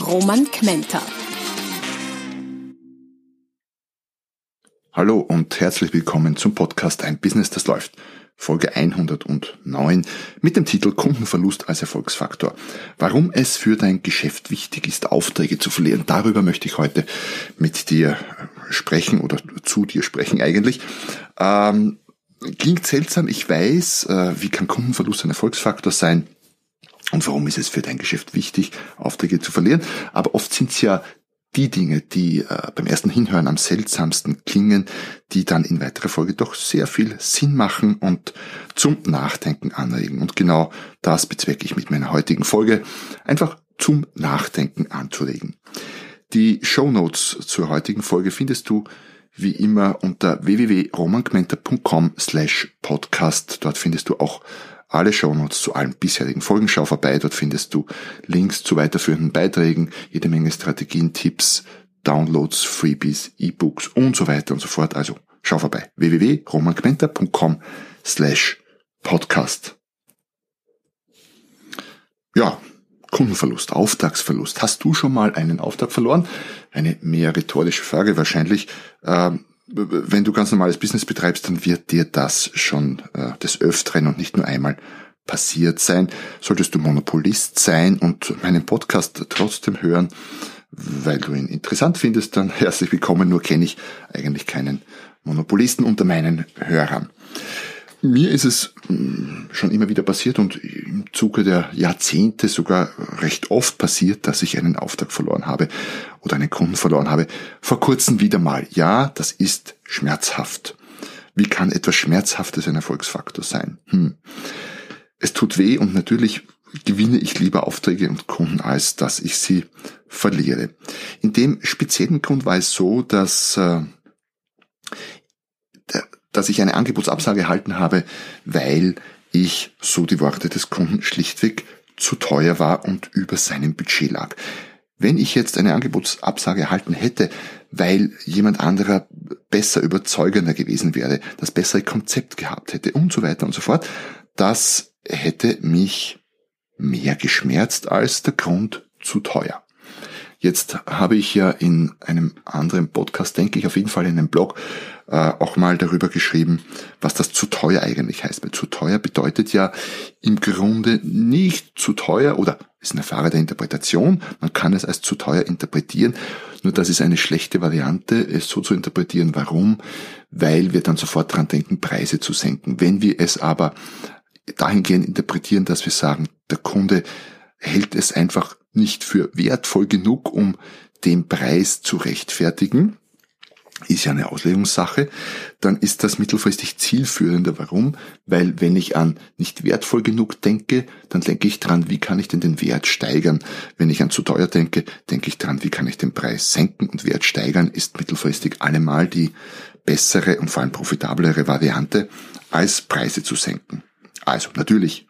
Roman Kmenter. Hallo und herzlich willkommen zum Podcast Ein Business, das läuft. Folge 109 mit dem Titel Kundenverlust als Erfolgsfaktor. Warum es für dein Geschäft wichtig ist, Aufträge zu verlieren. Darüber möchte ich heute mit dir sprechen oder zu dir sprechen eigentlich. Ähm, klingt seltsam, ich weiß, äh, wie kann Kundenverlust ein Erfolgsfaktor sein? Und warum ist es für dein Geschäft wichtig, Aufträge zu verlieren? Aber oft sind es ja die Dinge, die äh, beim ersten Hinhören am seltsamsten klingen, die dann in weiterer Folge doch sehr viel Sinn machen und zum Nachdenken anregen. Und genau das bezwecke ich mit meiner heutigen Folge, einfach zum Nachdenken anzuregen. Die Show Notes zur heutigen Folge findest du wie immer unter www.romangmenta.com slash podcast. Dort findest du auch alle Shownotes zu allen bisherigen Folgen. Schau vorbei, dort findest du Links zu weiterführenden Beiträgen, jede Menge Strategien, Tipps, Downloads, Freebies, E-Books und so weiter und so fort. Also schau vorbei. www.romangmenta.com slash podcast. Ja, Kundenverlust, Auftragsverlust. Hast du schon mal einen Auftrag verloren? Eine mehr rhetorische Frage wahrscheinlich. Ähm, wenn du ganz normales Business betreibst, dann wird dir das schon äh, des Öfteren und nicht nur einmal passiert sein. Solltest du Monopolist sein und meinen Podcast trotzdem hören, weil du ihn interessant findest, dann herzlich willkommen. Nur kenne ich eigentlich keinen Monopolisten unter meinen Hörern. Mir ist es hm, schon immer wieder passiert und Zuge der Jahrzehnte sogar recht oft passiert, dass ich einen Auftrag verloren habe oder einen Kunden verloren habe. Vor kurzem wieder mal. Ja, das ist schmerzhaft. Wie kann etwas Schmerzhaftes ein Erfolgsfaktor sein? Hm. Es tut weh und natürlich gewinne ich lieber Aufträge und Kunden, als dass ich sie verliere. In dem speziellen Grund war es so, dass äh, dass ich eine Angebotsabsage erhalten habe, weil ich, so die Worte des Kunden, schlichtweg zu teuer war und über seinem Budget lag. Wenn ich jetzt eine Angebotsabsage erhalten hätte, weil jemand anderer besser überzeugender gewesen wäre, das bessere Konzept gehabt hätte und so weiter und so fort, das hätte mich mehr geschmerzt als der Grund zu teuer. Jetzt habe ich ja in einem anderen Podcast, denke ich auf jeden Fall in einem Blog, äh, auch mal darüber geschrieben, was das zu teuer eigentlich heißt. Weil zu teuer bedeutet ja im Grunde nicht zu teuer oder ist eine Frage der Interpretation. Man kann es als zu teuer interpretieren. Nur das ist eine schlechte Variante, es so zu interpretieren. Warum? Weil wir dann sofort dran denken, Preise zu senken. Wenn wir es aber dahingehend interpretieren, dass wir sagen, der Kunde hält es einfach nicht für wertvoll genug, um den Preis zu rechtfertigen, ist ja eine Auslegungssache, dann ist das mittelfristig zielführender. Warum? Weil wenn ich an nicht wertvoll genug denke, dann denke ich dran, wie kann ich denn den Wert steigern? Wenn ich an zu teuer denke, denke ich dran, wie kann ich den Preis senken und Wert steigern, ist mittelfristig allemal die bessere und vor allem profitablere Variante, als Preise zu senken. Also natürlich,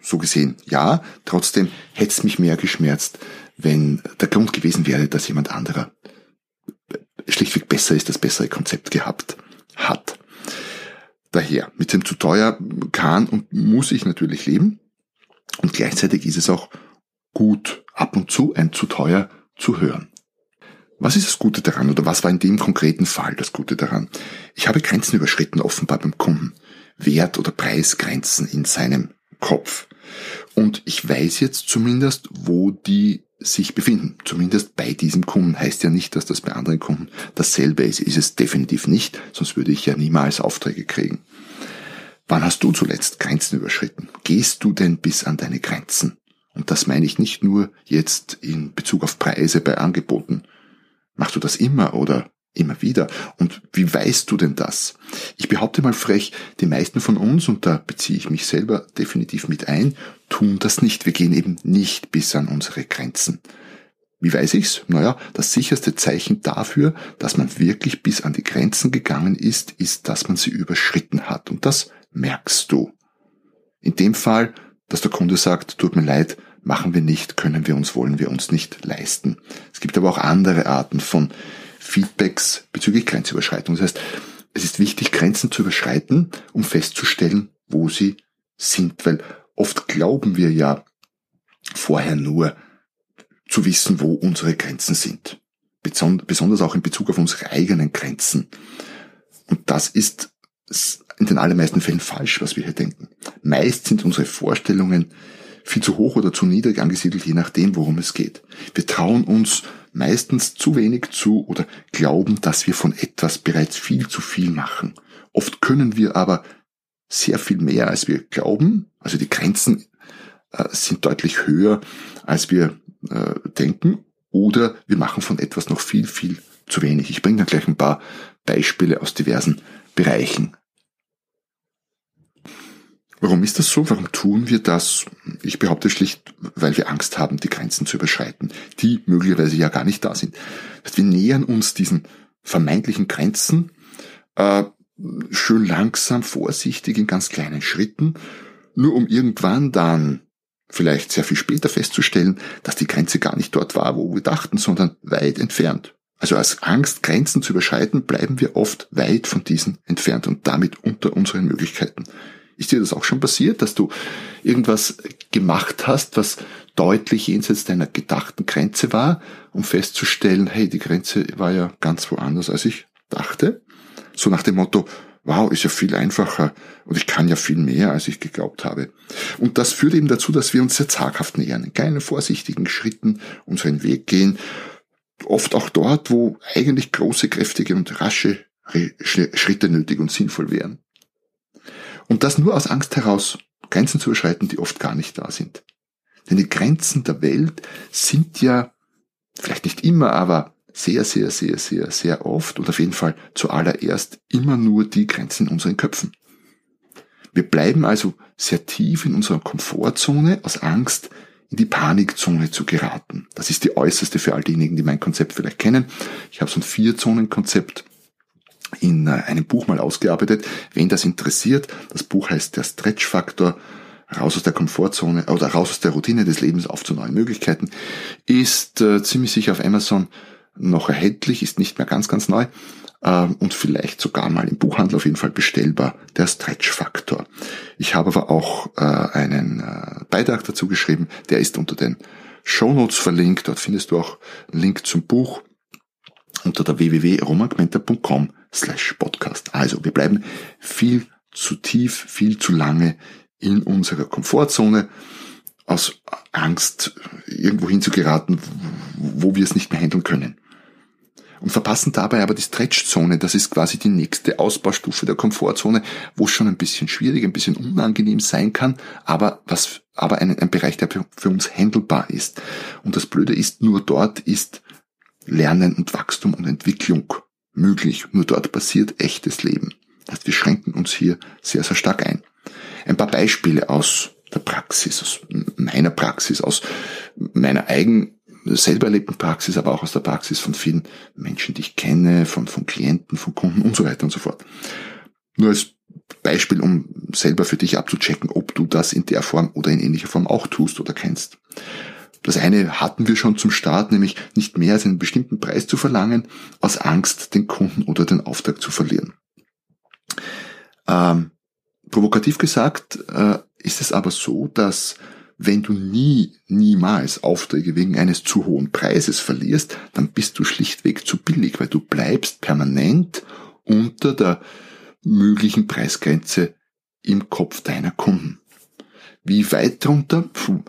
so gesehen ja, trotzdem hätte es mich mehr geschmerzt, wenn der Grund gewesen wäre, dass jemand anderer schlichtweg besser ist, das bessere Konzept gehabt hat. Daher, mit dem zu teuer kann und muss ich natürlich leben. Und gleichzeitig ist es auch gut, ab und zu ein zu teuer zu hören. Was ist das Gute daran oder was war in dem konkreten Fall das Gute daran? Ich habe Grenzen überschritten offenbar beim Kunden. Wert- oder Preisgrenzen in seinem Kopf. Und ich weiß jetzt zumindest, wo die sich befinden. Zumindest bei diesem Kunden. Heißt ja nicht, dass das bei anderen Kunden dasselbe ist. Ist es definitiv nicht, sonst würde ich ja niemals Aufträge kriegen. Wann hast du zuletzt Grenzen überschritten? Gehst du denn bis an deine Grenzen? Und das meine ich nicht nur jetzt in Bezug auf Preise bei Angeboten. Machst du das immer oder immer wieder. Und wie weißt du denn das? Ich behaupte mal frech, die meisten von uns, und da beziehe ich mich selber definitiv mit ein, tun das nicht. Wir gehen eben nicht bis an unsere Grenzen. Wie weiß ich's? Naja, das sicherste Zeichen dafür, dass man wirklich bis an die Grenzen gegangen ist, ist, dass man sie überschritten hat. Und das merkst du. In dem Fall, dass der Kunde sagt, tut mir leid, machen wir nicht, können wir uns, wollen wir uns nicht leisten. Es gibt aber auch andere Arten von Feedbacks bezüglich Grenzüberschreitung. Das heißt, es ist wichtig, Grenzen zu überschreiten, um festzustellen, wo sie sind, weil oft glauben wir ja vorher nur zu wissen, wo unsere Grenzen sind. Besonders auch in Bezug auf unsere eigenen Grenzen. Und das ist in den allermeisten Fällen falsch, was wir hier denken. Meist sind unsere Vorstellungen viel zu hoch oder zu niedrig angesiedelt, je nachdem, worum es geht. Wir trauen uns meistens zu wenig zu oder glauben, dass wir von etwas bereits viel zu viel machen. Oft können wir aber sehr viel mehr, als wir glauben. Also die Grenzen äh, sind deutlich höher, als wir äh, denken. Oder wir machen von etwas noch viel, viel zu wenig. Ich bringe dann gleich ein paar Beispiele aus diversen Bereichen. Warum ist das so? Warum tun wir das? Ich behaupte schlicht, weil wir Angst haben, die Grenzen zu überschreiten, die möglicherweise ja gar nicht da sind. Wir nähern uns diesen vermeintlichen Grenzen äh, schön langsam, vorsichtig in ganz kleinen Schritten, nur um irgendwann dann vielleicht sehr viel später festzustellen, dass die Grenze gar nicht dort war, wo wir dachten, sondern weit entfernt. Also als Angst, Grenzen zu überschreiten, bleiben wir oft weit von diesen entfernt und damit unter unseren Möglichkeiten. Ist dir das auch schon passiert, dass du irgendwas gemacht hast, was deutlich jenseits deiner gedachten Grenze war, um festzustellen, hey, die Grenze war ja ganz woanders, als ich dachte? So nach dem Motto, wow, ist ja viel einfacher und ich kann ja viel mehr, als ich geglaubt habe. Und das führt eben dazu, dass wir uns sehr zaghaft nähern, in kleinen vorsichtigen Schritten unseren Weg gehen, oft auch dort, wo eigentlich große, kräftige und rasche Schritte nötig und sinnvoll wären. Und das nur aus Angst heraus, Grenzen zu überschreiten, die oft gar nicht da sind. Denn die Grenzen der Welt sind ja, vielleicht nicht immer, aber sehr, sehr, sehr, sehr, sehr oft und auf jeden Fall zuallererst immer nur die Grenzen in unseren Köpfen. Wir bleiben also sehr tief in unserer Komfortzone aus Angst, in die Panikzone zu geraten. Das ist die äußerste für all diejenigen, die mein Konzept vielleicht kennen. Ich habe so ein Vier-Zonen-Konzept in äh, einem Buch mal ausgearbeitet. Wen das interessiert, das Buch heißt Der Stretch-Faktor, raus aus der Komfortzone oder raus aus der Routine des Lebens auf zu neuen Möglichkeiten, ist äh, ziemlich sicher auf Amazon noch erhältlich, ist nicht mehr ganz, ganz neu äh, und vielleicht sogar mal im Buchhandel auf jeden Fall bestellbar, der Stretch-Faktor. Ich habe aber auch äh, einen äh, Beitrag dazu geschrieben, der ist unter den Show Notes verlinkt, dort findest du auch einen Link zum Buch unter der www.romangmenta.com slash podcast. Also wir bleiben viel zu tief, viel zu lange in unserer Komfortzone aus Angst irgendwo hinzugeraten, wo wir es nicht mehr handeln können. Und verpassen dabei aber die Stretchzone, das ist quasi die nächste Ausbaustufe der Komfortzone, wo es schon ein bisschen schwierig, ein bisschen unangenehm sein kann, aber was, aber ein, ein Bereich, der für uns handelbar ist. Und das Blöde ist, nur dort ist Lernen und Wachstum und Entwicklung möglich. Nur dort passiert echtes Leben. Das heißt, wir schränken uns hier sehr, sehr stark ein. Ein paar Beispiele aus der Praxis, aus meiner Praxis, aus meiner eigen selber erlebten Praxis, aber auch aus der Praxis von vielen Menschen, die ich kenne, von, von Klienten, von Kunden und so weiter und so fort. Nur als Beispiel, um selber für dich abzuchecken, ob du das in der Form oder in ähnlicher Form auch tust oder kennst. Das eine hatten wir schon zum Start, nämlich nicht mehr als einen bestimmten Preis zu verlangen, aus Angst, den Kunden oder den Auftrag zu verlieren. Ähm, provokativ gesagt äh, ist es aber so, dass wenn du nie, niemals Aufträge wegen eines zu hohen Preises verlierst, dann bist du schlichtweg zu billig, weil du bleibst permanent unter der möglichen Preisgrenze im Kopf deiner Kunden. Wie weit drunter? Puh,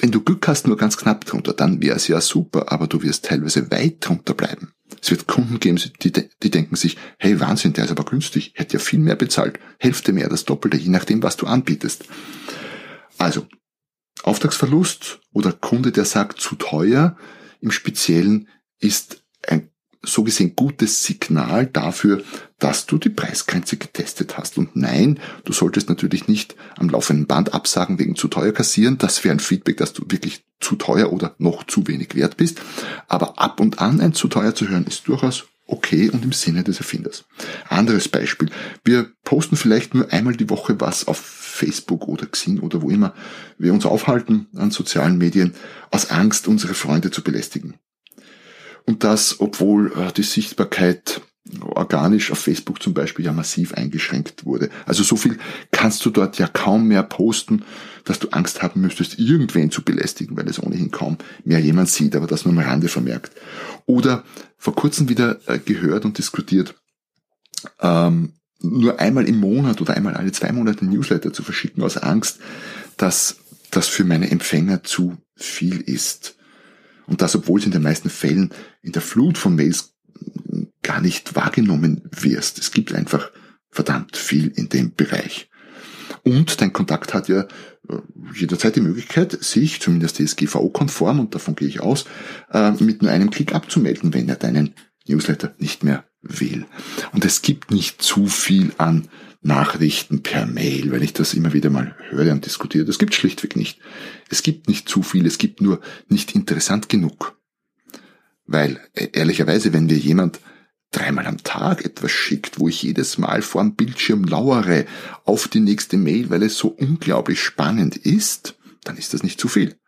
wenn du Glück hast, nur ganz knapp drunter, dann wäre es ja super, aber du wirst teilweise weit drunter bleiben. Es wird Kunden geben, die, die denken sich, hey Wahnsinn, der ist aber günstig, hätte ja viel mehr bezahlt, Hälfte mehr, das Doppelte, je nachdem, was du anbietest. Also, Auftragsverlust oder Kunde, der sagt zu teuer, im Speziellen ist so gesehen gutes Signal dafür, dass du die Preisgrenze getestet hast. Und nein, du solltest natürlich nicht am laufenden Band absagen wegen zu teuer kassieren. Das wäre ein Feedback, dass du wirklich zu teuer oder noch zu wenig wert bist. Aber ab und an ein zu teuer zu hören ist durchaus okay und im Sinne des Erfinders. Anderes Beispiel. Wir posten vielleicht nur einmal die Woche was auf Facebook oder Xing oder wo immer wir uns aufhalten an sozialen Medien aus Angst, unsere Freunde zu belästigen. Und das, obwohl äh, die Sichtbarkeit organisch auf Facebook zum Beispiel ja massiv eingeschränkt wurde. Also so viel kannst du dort ja kaum mehr posten, dass du Angst haben müsstest, irgendwen zu belästigen, weil es ohnehin kaum mehr jemand sieht, aber das nur am Rande vermerkt. Oder vor kurzem wieder äh, gehört und diskutiert, ähm, nur einmal im Monat oder einmal alle zwei Monate Newsletter zu verschicken aus Angst, dass das für meine Empfänger zu viel ist. Und das, obwohl es in den meisten Fällen in der Flut von Mails gar nicht wahrgenommen wirst. Es gibt einfach verdammt viel in dem Bereich. Und dein Kontakt hat ja äh, jederzeit die Möglichkeit, sich, zumindest DSGVO-konform, und davon gehe ich aus, äh, mit nur einem Klick abzumelden, wenn er deinen Newsletter nicht mehr will. Und es gibt nicht zu viel an Nachrichten per Mail, wenn ich das immer wieder mal höre und diskutiere. Das gibt schlichtweg nicht. Es gibt nicht zu viel, es gibt nur nicht interessant genug. Weil, äh, ehrlicherweise, wenn mir jemand dreimal am Tag etwas schickt, wo ich jedes Mal vor dem Bildschirm lauere auf die nächste Mail, weil es so unglaublich spannend ist, dann ist das nicht zu viel.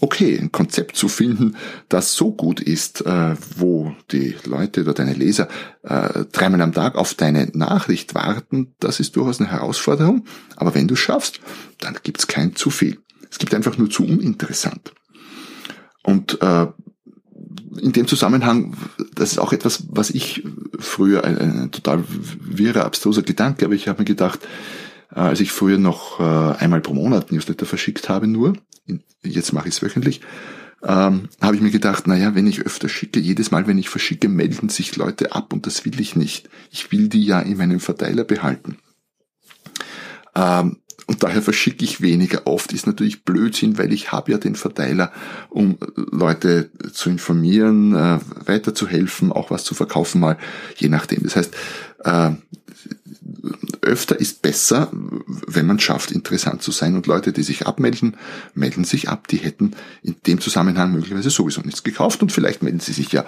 Okay, ein Konzept zu finden, das so gut ist, äh, wo die Leute oder deine Leser äh, dreimal am Tag auf deine Nachricht warten, das ist durchaus eine Herausforderung. Aber wenn du schaffst, dann gibt's kein zu viel. Es gibt einfach nur zu uninteressant. Und äh, in dem Zusammenhang, das ist auch etwas, was ich früher, ein, ein total wirrer, abstruser Gedanke, aber ich habe mir gedacht, als ich früher noch äh, einmal pro Monat Newsletter verschickt habe nur, jetzt mache ich es wöchentlich, ähm, habe ich mir gedacht, naja, wenn ich öfter schicke, jedes Mal, wenn ich verschicke, melden sich Leute ab und das will ich nicht. Ich will die ja in meinem Verteiler behalten. Ähm, und daher verschicke ich weniger oft, ist natürlich Blödsinn, weil ich habe ja den Verteiler, um Leute zu informieren, äh, weiterzuhelfen, auch was zu verkaufen mal, je nachdem. Das heißt, äh, öfter ist besser, wenn man schafft, interessant zu sein. Und Leute, die sich abmelden, melden sich ab. Die hätten in dem Zusammenhang möglicherweise sowieso nichts gekauft und vielleicht melden sie sich ja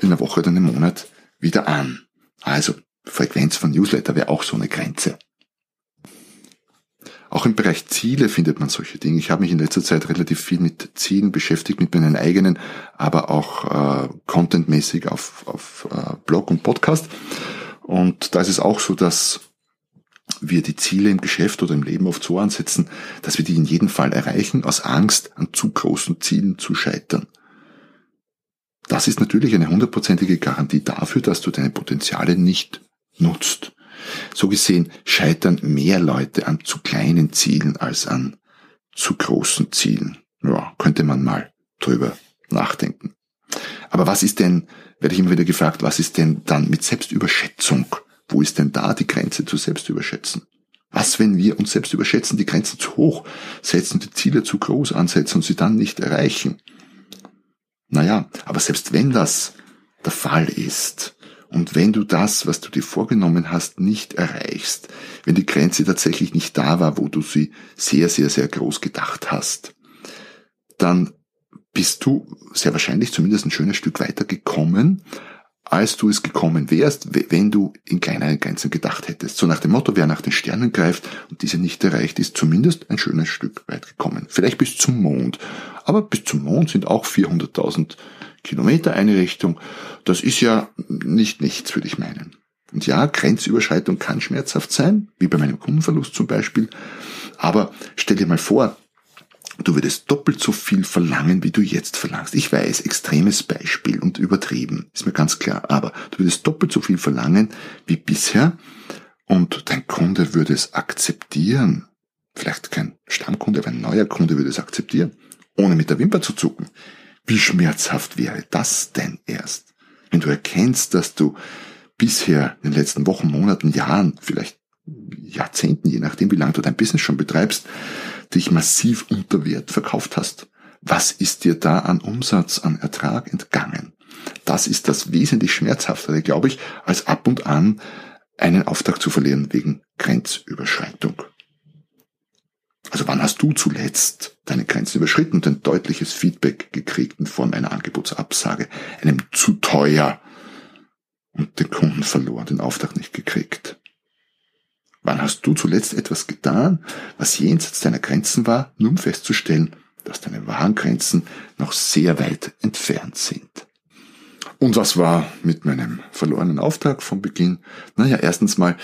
in einer Woche oder einem Monat wieder an. Also Frequenz von Newsletter wäre auch so eine Grenze. Auch im Bereich Ziele findet man solche Dinge. Ich habe mich in letzter Zeit relativ viel mit Zielen beschäftigt, mit meinen eigenen, aber auch äh, contentmäßig auf, auf äh, Blog und Podcast. Und da ist es auch so, dass wir die Ziele im Geschäft oder im Leben oft so ansetzen, dass wir die in jedem Fall erreichen, aus Angst an zu großen Zielen zu scheitern. Das ist natürlich eine hundertprozentige Garantie dafür, dass du deine Potenziale nicht nutzt. So gesehen scheitern mehr Leute an zu kleinen Zielen als an zu großen Zielen. Ja, könnte man mal drüber nachdenken. Aber was ist denn, werde ich immer wieder gefragt, was ist denn dann mit Selbstüberschätzung? Wo ist denn da die Grenze zu Selbstüberschätzen? Was, wenn wir uns selbst überschätzen, die Grenze zu hoch setzen, die Ziele zu groß ansetzen und sie dann nicht erreichen? Naja, aber selbst wenn das der Fall ist, und wenn du das, was du dir vorgenommen hast, nicht erreichst, wenn die Grenze tatsächlich nicht da war, wo du sie sehr, sehr, sehr groß gedacht hast, dann bist du sehr wahrscheinlich zumindest ein schönes Stück weiter gekommen, als du es gekommen wärst, wenn du in kleineren Grenzen gedacht hättest. So nach dem Motto, wer nach den Sternen greift und diese nicht erreicht, ist zumindest ein schönes Stück weit gekommen. Vielleicht bis zum Mond. Aber bis zum Mond sind auch 400.000 Kilometer eine Richtung. Das ist ja nicht nichts, würde ich meinen. Und ja, Grenzüberschreitung kann schmerzhaft sein, wie bei meinem Kundenverlust zum Beispiel. Aber stell dir mal vor, du würdest doppelt so viel verlangen, wie du jetzt verlangst. Ich weiß, extremes Beispiel und übertrieben, ist mir ganz klar. Aber du würdest doppelt so viel verlangen wie bisher und dein Kunde würde es akzeptieren. Vielleicht kein Stammkunde, aber ein neuer Kunde würde es akzeptieren, ohne mit der Wimper zu zucken. Wie schmerzhaft wäre das denn erst, wenn du erkennst, dass du bisher in den letzten Wochen, Monaten, Jahren, vielleicht Jahrzehnten, je nachdem, wie lange du dein Business schon betreibst, dich massiv unter Wert verkauft hast. Was ist dir da an Umsatz, an Ertrag entgangen? das ist das wesentlich schmerzhaftere, glaube ich, als ab und an einen Auftrag zu verlieren wegen Grenzüberschreitung. Also wann hast du zuletzt deine Grenzen überschritten und ein deutliches Feedback gekriegt in Form einer Angebotsabsage, einem zu teuer und den Kunden verloren, den Auftrag nicht gekriegt? Wann hast du zuletzt etwas getan, was jenseits deiner Grenzen war, nur um festzustellen, dass deine wahren Grenzen noch sehr weit entfernt sind? Und was war mit meinem verlorenen Auftrag vom Beginn? Naja, erstens mal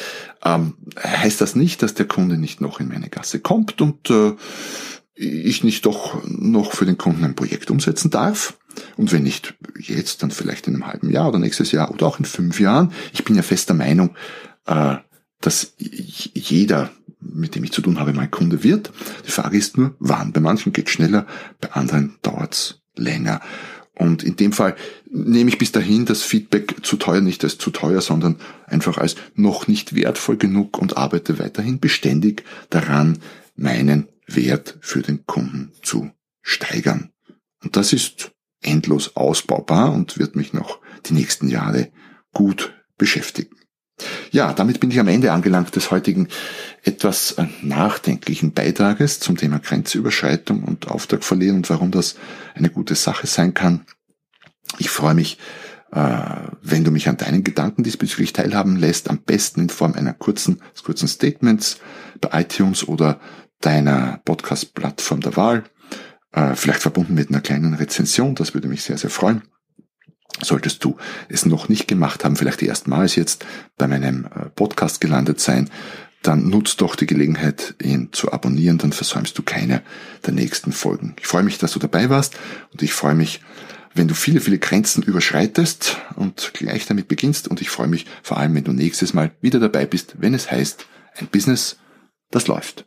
ähm, heißt das nicht, dass der Kunde nicht noch in meine Gasse kommt und äh, ich nicht doch noch für den Kunden ein Projekt umsetzen darf. Und wenn nicht jetzt, dann vielleicht in einem halben Jahr oder nächstes Jahr oder auch in fünf Jahren. Ich bin ja fester Meinung, äh, dass jeder, mit dem ich zu tun habe, mein Kunde wird. Die Frage ist nur, wann. Bei manchen geht schneller, bei anderen dauert's länger. Und in dem Fall nehme ich bis dahin das Feedback zu teuer nicht als zu teuer, sondern einfach als noch nicht wertvoll genug und arbeite weiterhin beständig daran, meinen Wert für den Kunden zu steigern. Und das ist endlos ausbaubar und wird mich noch die nächsten Jahre gut beschäftigen. Ja, damit bin ich am Ende angelangt des heutigen etwas äh, nachdenklichen Beitrages zum Thema Grenzüberschreitung und Auftrag verlieren und warum das eine gute Sache sein kann. Ich freue mich, äh, wenn du mich an deinen Gedanken diesbezüglich teilhaben lässt, am besten in Form einer kurzen, kurzen Statements bei iTunes oder deiner Podcast-Plattform der Wahl, äh, vielleicht verbunden mit einer kleinen Rezension, das würde mich sehr, sehr freuen. Solltest du es noch nicht gemacht haben, vielleicht erstmals jetzt bei meinem äh, Podcast gelandet sein, dann nutzt doch die Gelegenheit, ihn zu abonnieren, dann versäumst du keine der nächsten Folgen. Ich freue mich, dass du dabei warst und ich freue mich, wenn du viele, viele Grenzen überschreitest und gleich damit beginnst und ich freue mich vor allem, wenn du nächstes Mal wieder dabei bist, wenn es heißt, ein Business, das läuft.